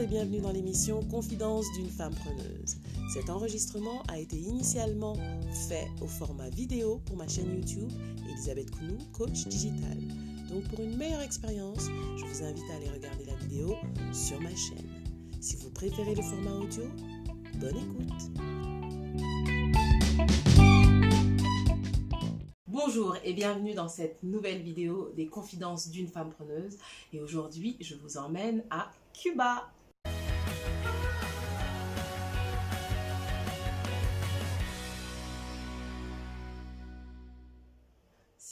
et bienvenue dans l'émission Confidence d'une femme preneuse. Cet enregistrement a été initialement fait au format vidéo pour ma chaîne YouTube Elisabeth Kounou, coach digital. Donc pour une meilleure expérience, je vous invite à aller regarder la vidéo sur ma chaîne. Si vous préférez le format audio, bonne écoute. Bonjour et bienvenue dans cette nouvelle vidéo des confidences d'une femme preneuse. Et aujourd'hui, je vous emmène à Cuba.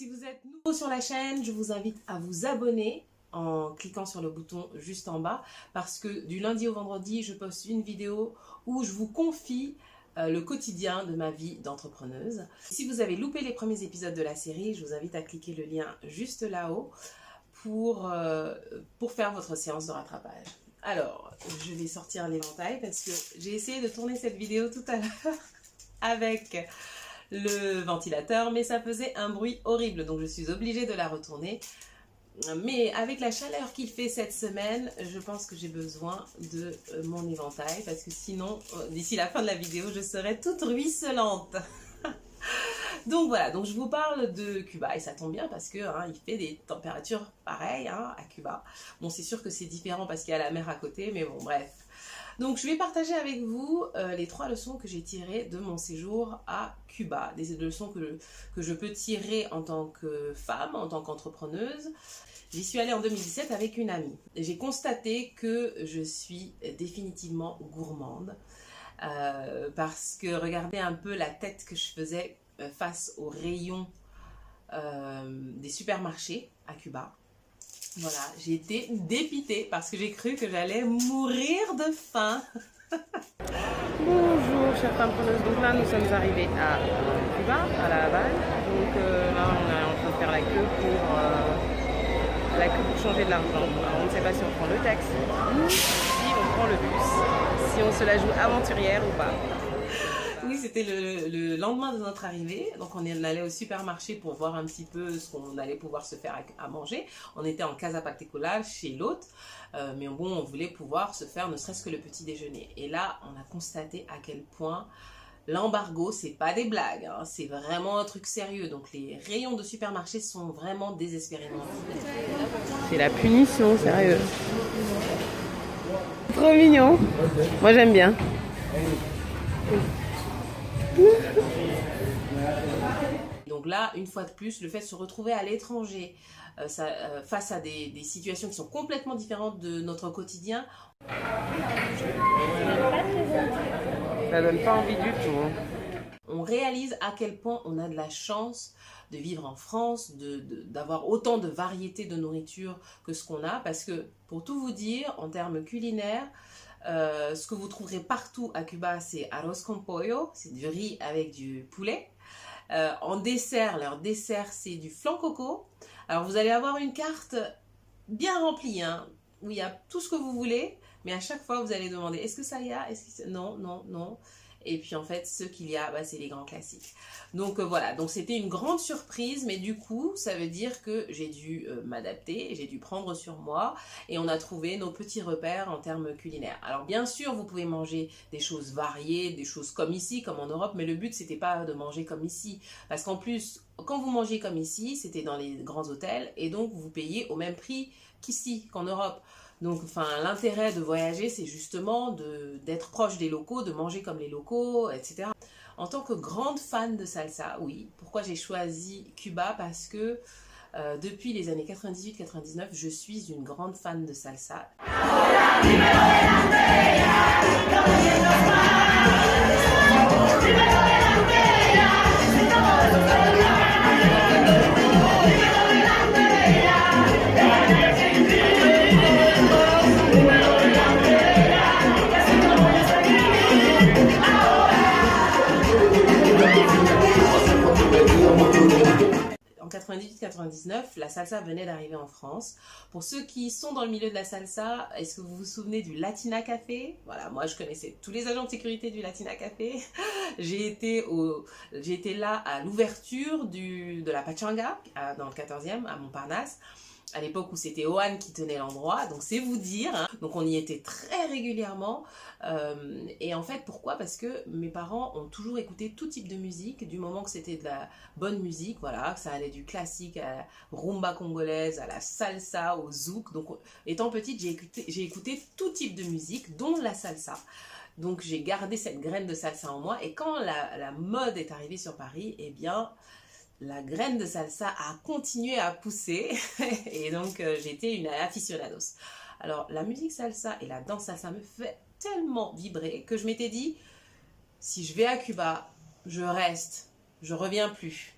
Si vous êtes nouveau sur la chaîne, je vous invite à vous abonner en cliquant sur le bouton juste en bas parce que du lundi au vendredi, je poste une vidéo où je vous confie euh, le quotidien de ma vie d'entrepreneuse. Si vous avez loupé les premiers épisodes de la série, je vous invite à cliquer le lien juste là-haut pour, euh, pour faire votre séance de rattrapage. Alors, je vais sortir l'éventail parce que j'ai essayé de tourner cette vidéo tout à l'heure avec le ventilateur, mais ça faisait un bruit horrible, donc je suis obligée de la retourner. Mais avec la chaleur qu'il fait cette semaine, je pense que j'ai besoin de euh, mon éventail parce que sinon, euh, d'ici la fin de la vidéo, je serai toute ruisselante. donc voilà, donc je vous parle de Cuba et ça tombe bien parce que hein, il fait des températures pareilles hein, à Cuba. Bon, c'est sûr que c'est différent parce qu'il y a la mer à côté, mais bon, bref. Donc je vais partager avec vous euh, les trois leçons que j'ai tirées de mon séjour à Cuba. Des leçons que, je peux tirer en tant que femme, en tant qu'entrepreneuse, J'y suis allée en 2017 avec une amie. J'ai constaté que je suis définitivement gourmande. Euh, parce que regardez un peu la tête que je faisais face aux rayons euh, des supermarchés à Cuba. Voilà, j'ai été dépitée parce que j'ai cru que j'allais mourir de faim. Bonjour chers femmes donc là nous sommes arrivés à Cuba, à la Havane. Donc là on est en train de faire la queue pour la queue pour changer de l'argent. on ne sait pas si on prend le taxi ou si on prend le bus, si on se la joue aventurière ou pas. C'était le, lendemain de notre arrivée. Donc, on allait au supermarché pour voir un petit peu ce qu'on allait pouvoir se faire à, manger. On était en Casa Particular chez l'hôte. Euh, mais bon, on voulait pouvoir se faire ne serait-ce que le petit déjeuner. Et là, on a constaté à quel point L'embargo, c'est pas des blagues, hein. c'est vraiment un truc sérieux. Donc les rayons de supermarché sont vraiment désespérément. C'est la punition, sérieux. Trop mignon. Moi j'aime bien. Donc là, une fois de plus, le fait de se retrouver à l'étranger, euh, euh, face à des, des, situations qui sont complètement différentes de notre quotidien, ça donne pas envie du tout. Hein. On réalise à quel point on a de la chance de vivre en France, d'avoir de, autant de variétés de nourriture que ce qu'on a. Parce que, pour tout vous dire, en termes culinaires, euh, ce que vous trouverez partout à Cuba, c'est arroz con pollo, c'est du riz avec du poulet. Euh, en dessert, leur dessert, c'est du flan coco. Alors, vous allez avoir une carte bien remplie, hein, où il y a tout ce que vous voulez. Mais à chaque fois, vous allez demander est-ce que ça y a? Non, non, non. Et puis en fait, ce qu'il y a, bah, c'est les grands classiques. Donc euh, voilà, donc c'était une grande surprise, mais du coup, ça veut dire que j'ai dû euh, m'adapter, j'ai dû prendre sur moi, et on a trouvé nos petits repères en termes culinaires. Alors bien sûr, vous pouvez manger des choses variées, des choses comme ici, comme en Europe, mais le but c'était pas de manger comme ici, parce qu'en plus, quand vous mangez comme ici, c'était dans les grands hôtels, et donc vous payez au même prix qu'ici, qu'en Europe. Donc, enfin, l'intérêt de voyager, c'est justement d'être proche des locaux, de manger comme les locaux, etc. En tant que grande fan de salsa, oui. Pourquoi j'ai choisi Cuba? Parce que euh, depuis les années 98-99, je suis une grande fan de salsa. 98-99, la salsa venait d'arriver en France. Pour ceux qui sont dans le milieu de la salsa, est-ce que vous vous souvenez du Latina Café? Voilà, moi je connaissais tous les agents de sécurité du Latina Café. j'ai été au, été là à l'ouverture de la Pachanga dans le 14e à Montparnasse. À l'époque où c'était Ohan qui tenait l'endroit, donc c'est vous dire. Hein. Donc on y était très régulièrement. Euh, et en fait, pourquoi? Parce que mes parents ont toujours écouté tout type de musique, du moment que c'était de la bonne musique, voilà, que ça allait du classique à la rumba congolaise, à la salsa, au zouk. Donc étant petite, j'ai écouté, écouté tout type de musique, dont la salsa. Donc j'ai gardé cette graine de salsa en moi. Et quand la mode est arrivée sur Paris, eh bien la graine de salsa a continué à pousser et donc euh, j'étais une aficionados. Alors la musique salsa et la danse salsa me fait tellement vibrer que je m'étais dit si je vais à Cuba, je reste, je reviens plus.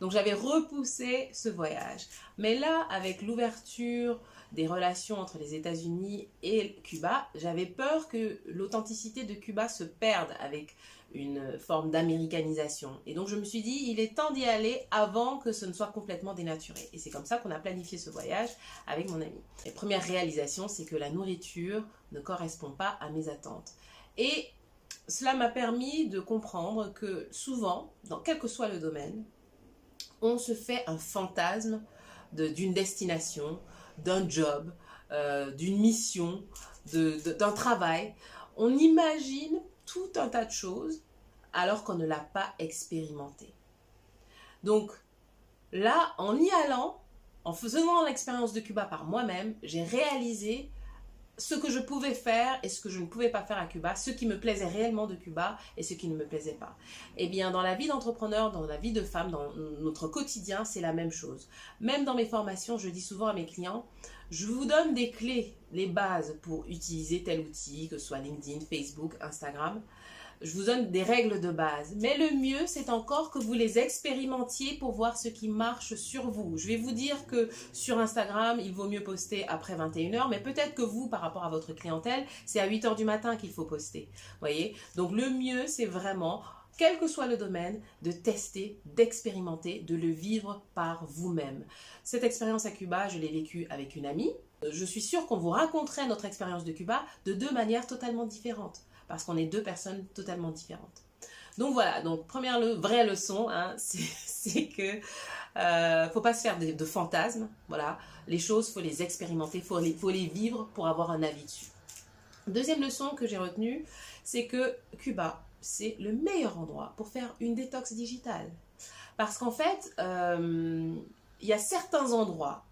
Donc j'avais repoussé ce voyage. Mais là, avec l'ouverture des relations entre les États-Unis et Cuba, j'avais peur que l'authenticité de Cuba se perde avec une forme d'américanisation. Et donc je me suis dit, il est temps d'y aller avant que ce ne soit complètement dénaturé. Et c'est comme ça qu'on a planifié ce voyage avec mon ami. La première réalisation, c'est que la nourriture ne correspond pas à mes attentes. Et cela m'a permis de comprendre que souvent, dans quel que soit le domaine, on se fait un fantasme d'une destination, d'un job, euh, d'une mission, d'un travail. On imagine tout un tas de choses alors qu'on ne l'a pas expérimenté. Donc là, en y allant, en faisant l'expérience de Cuba par moi-même, j'ai réalisé ce que je pouvais faire et ce que je ne pouvais pas faire à Cuba, ce qui me plaisait réellement de Cuba et ce qui ne me plaisait pas. Eh bien, dans la vie d'entrepreneur, dans la vie de femme, dans notre quotidien, c'est la même chose. Même dans mes formations, je dis souvent à mes clients, je vous donne des clés, les bases pour utiliser tel outil, que ce soit LinkedIn, Facebook, Instagram je vous donne des règles de base. Mais le mieux, c'est encore que vous les expérimentiez pour voir ce qui marche sur vous. Je vais vous dire que sur Instagram, il vaut mieux poster après 21h, mais peut-être que vous, par rapport à votre clientèle, c'est à 8h du matin qu'il faut poster. Voyez? Donc le mieux, c'est vraiment quel que soit le domaine, de tester, d'expérimenter, de le vivre par vous-même. Cette expérience à Cuba, je l'ai vécue avec une amie. Je suis sûre qu'on vous raconterait notre expérience de Cuba de deux manières totalement différentes parce qu'on est deux personnes totalement différentes. Donc voilà, donc première vraie leçon, hein, c'est que euh, faut pas se faire de, fantasmes, voilà, les choses faut les expérimenter, faut les, faut les vivre pour avoir un avis dessus. Deuxième leçon que j'ai retenue, c'est que Cuba, c'est le meilleur endroit pour faire une détox digitale. Parce qu'en fait, euh, il y a certains endroits,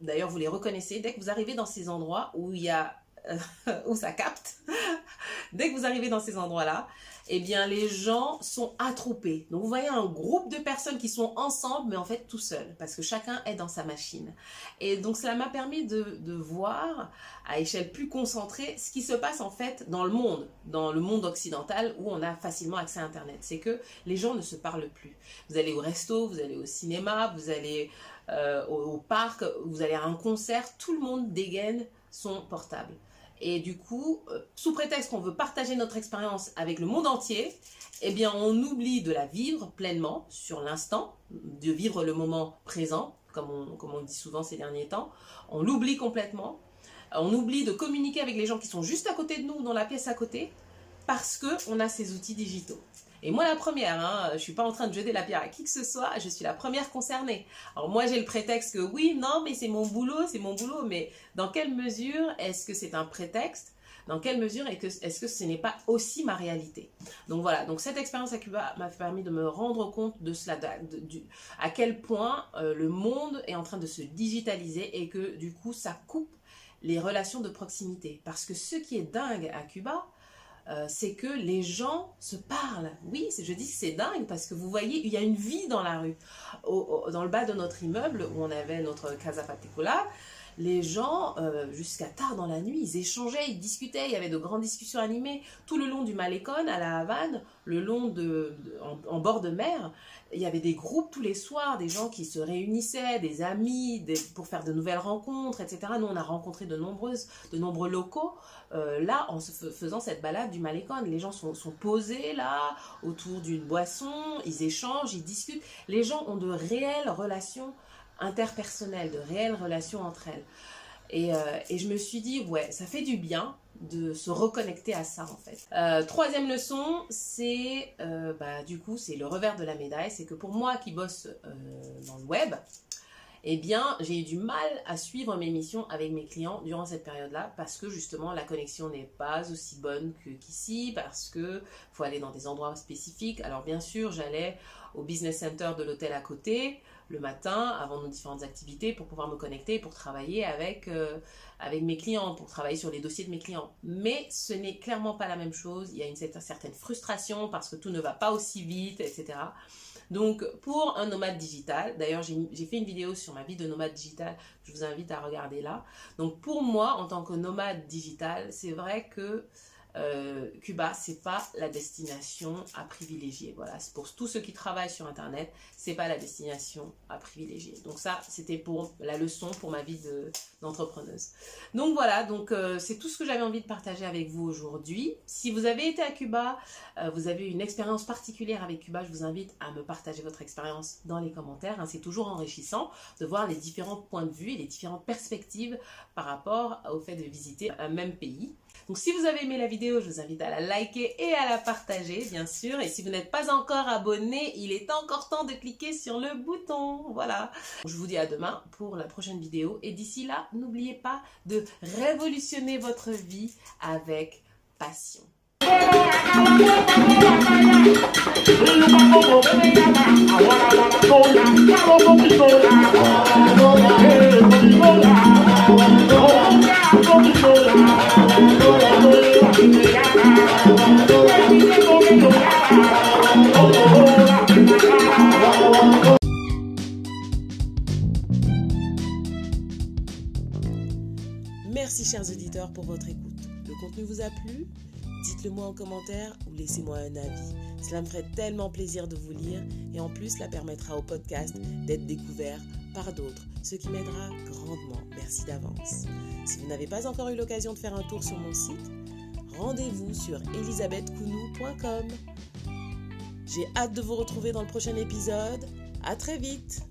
d'ailleurs vous les reconnaissez, dès que vous arrivez dans ces endroits où il y a où ça capte, dès que vous arrivez dans ces endroits-là, eh bien, les gens sont attroupés. Donc, vous voyez un groupe de personnes qui sont ensemble, mais en fait tout seuls, parce que chacun est dans sa machine. Et donc, cela m'a permis de, voir à échelle plus concentrée ce qui se passe en fait dans le monde, dans le monde occidental où on a facilement accès à Internet. C'est que les gens ne se parlent plus. Vous allez au resto, vous allez au cinéma, vous allez euh, au, au parc, vous allez à un concert, tout le monde dégaine son portable. Et du coup, euh, sous prétexte qu'on veut partager notre expérience avec le monde entier, eh on oublie de la vivre pleinement sur l'instant, de vivre le moment présent, comme on, comme on dit souvent ces derniers temps. On l'oublie complètement. On oublie de communiquer avec les gens qui sont juste à côté de nous, dans la pièce à côté, parce qu'on a ces outils digitaux. Et moi, la première, hein, je suis pas en train de jeter la pierre à qui que ce soit, je suis la première concernée. Alors moi, j'ai le prétexte que oui, non, mais c'est mon boulot, c'est mon boulot, mais dans quelle mesure est-ce que c'est un prétexte? Dans quelle mesure est-ce que ce n'est pas aussi ma réalité? Donc voilà, donc cette expérience à Cuba m'a permis de me rendre compte de cela, à quel point euh, le monde est en train de se digitaliser et que du coup ça coupe les relations de proximité. Parce que ce qui est dingue à Cuba, euh, c'est que les gens se parlent. Oui, je dis que c'est dingue parce que vous voyez, il y a une vie dans la rue. dans le bas de notre immeuble où on avait notre Casa Particular, les gens, euh, jusqu'à tard dans la nuit, ils échangeaient, ils discutaient, il y avait de grandes discussions animées tout le long du Malécon à la Havane, le long de, en, bord de mer. Il y avait des groupes tous les soirs, des gens qui se réunissaient, des amis, pour faire de nouvelles rencontres, etc. Nous, on a rencontré de, nombreuses, de nombreux locaux euh, là, en faisant cette balade du Malécon. Les gens sont, sont posés là, autour d'une boisson, ils échangent, ils discutent. Les gens ont de réelles relations interpersonnelles, de réelles relations entre elles. Et, euh, et, je me suis dit, ouais, ça fait du bien de se reconnecter à ça en fait. Euh, troisième leçon, c'est bah, du coup, c'est le revers de la médaille, c'est que pour moi qui bosse dans le web, eh bien, j'ai eu du mal à suivre mes missions avec mes clients durant cette période-là parce que justement la connexion n'est pas aussi bonne qu'ici, parce que faut aller dans des endroits spécifiques. Alors bien sûr, j'allais au business center de l'hôtel à côté le matin avant nos différentes activités pour pouvoir me connecter, pour travailler avec, euh, avec mes clients, pour travailler sur les dossiers de mes clients. Mais ce n'est clairement pas la même chose. Il y a une certaine frustration parce que tout ne va pas aussi vite, etc. Donc, pour un nomade digital, d'ailleurs, j'ai fait une vidéo sur ma vie de nomade digital, je vous invite à regarder là. Donc, pour moi, en tant que nomade digital, c'est vrai que euh, Cuba, c'est pas la destination à privilégier. Voilà, pour tous ceux qui travaillent sur Internet, c'est pas la destination à privilégier. Donc ça, c'était pour la leçon pour ma vie d'entrepreneuse. donc voilà, donc euh, c'est tout ce que j'avais envie de partager avec vous aujourd'hui. Si vous avez été à Cuba, euh, vous avez une expérience particulière avec Cuba, je vous invite à me partager votre expérience dans les commentaires. Hein. c'est toujours enrichissant de voir les différents points de vue et les différentes perspectives par rapport au fait de visiter un même pays. Donc si vous avez aimé la vidéo, je vous invite à la liker et à la partager, bien sûr. Et si vous n'êtes pas encore abonné, il est encore temps de cliquer sur le bouton. Voilà. Je vous dis à demain pour la prochaine vidéo. Et d'ici là, n'oubliez pas de révolutionner votre vie avec passion. Plu Dites-le moi en commentaire ou laissez-moi un avis. Cela me ferait tellement plaisir de vous lire et en plus cela permettra au podcast d'être découvert par d'autres, ce qui m'aidera grandement. Merci d'avance. Si vous n'avez pas encore eu l'occasion de faire un tour sur mon site, rendez-vous sur elisabethkounou.com. J'ai hâte de vous retrouver dans le prochain épisode. À très vite!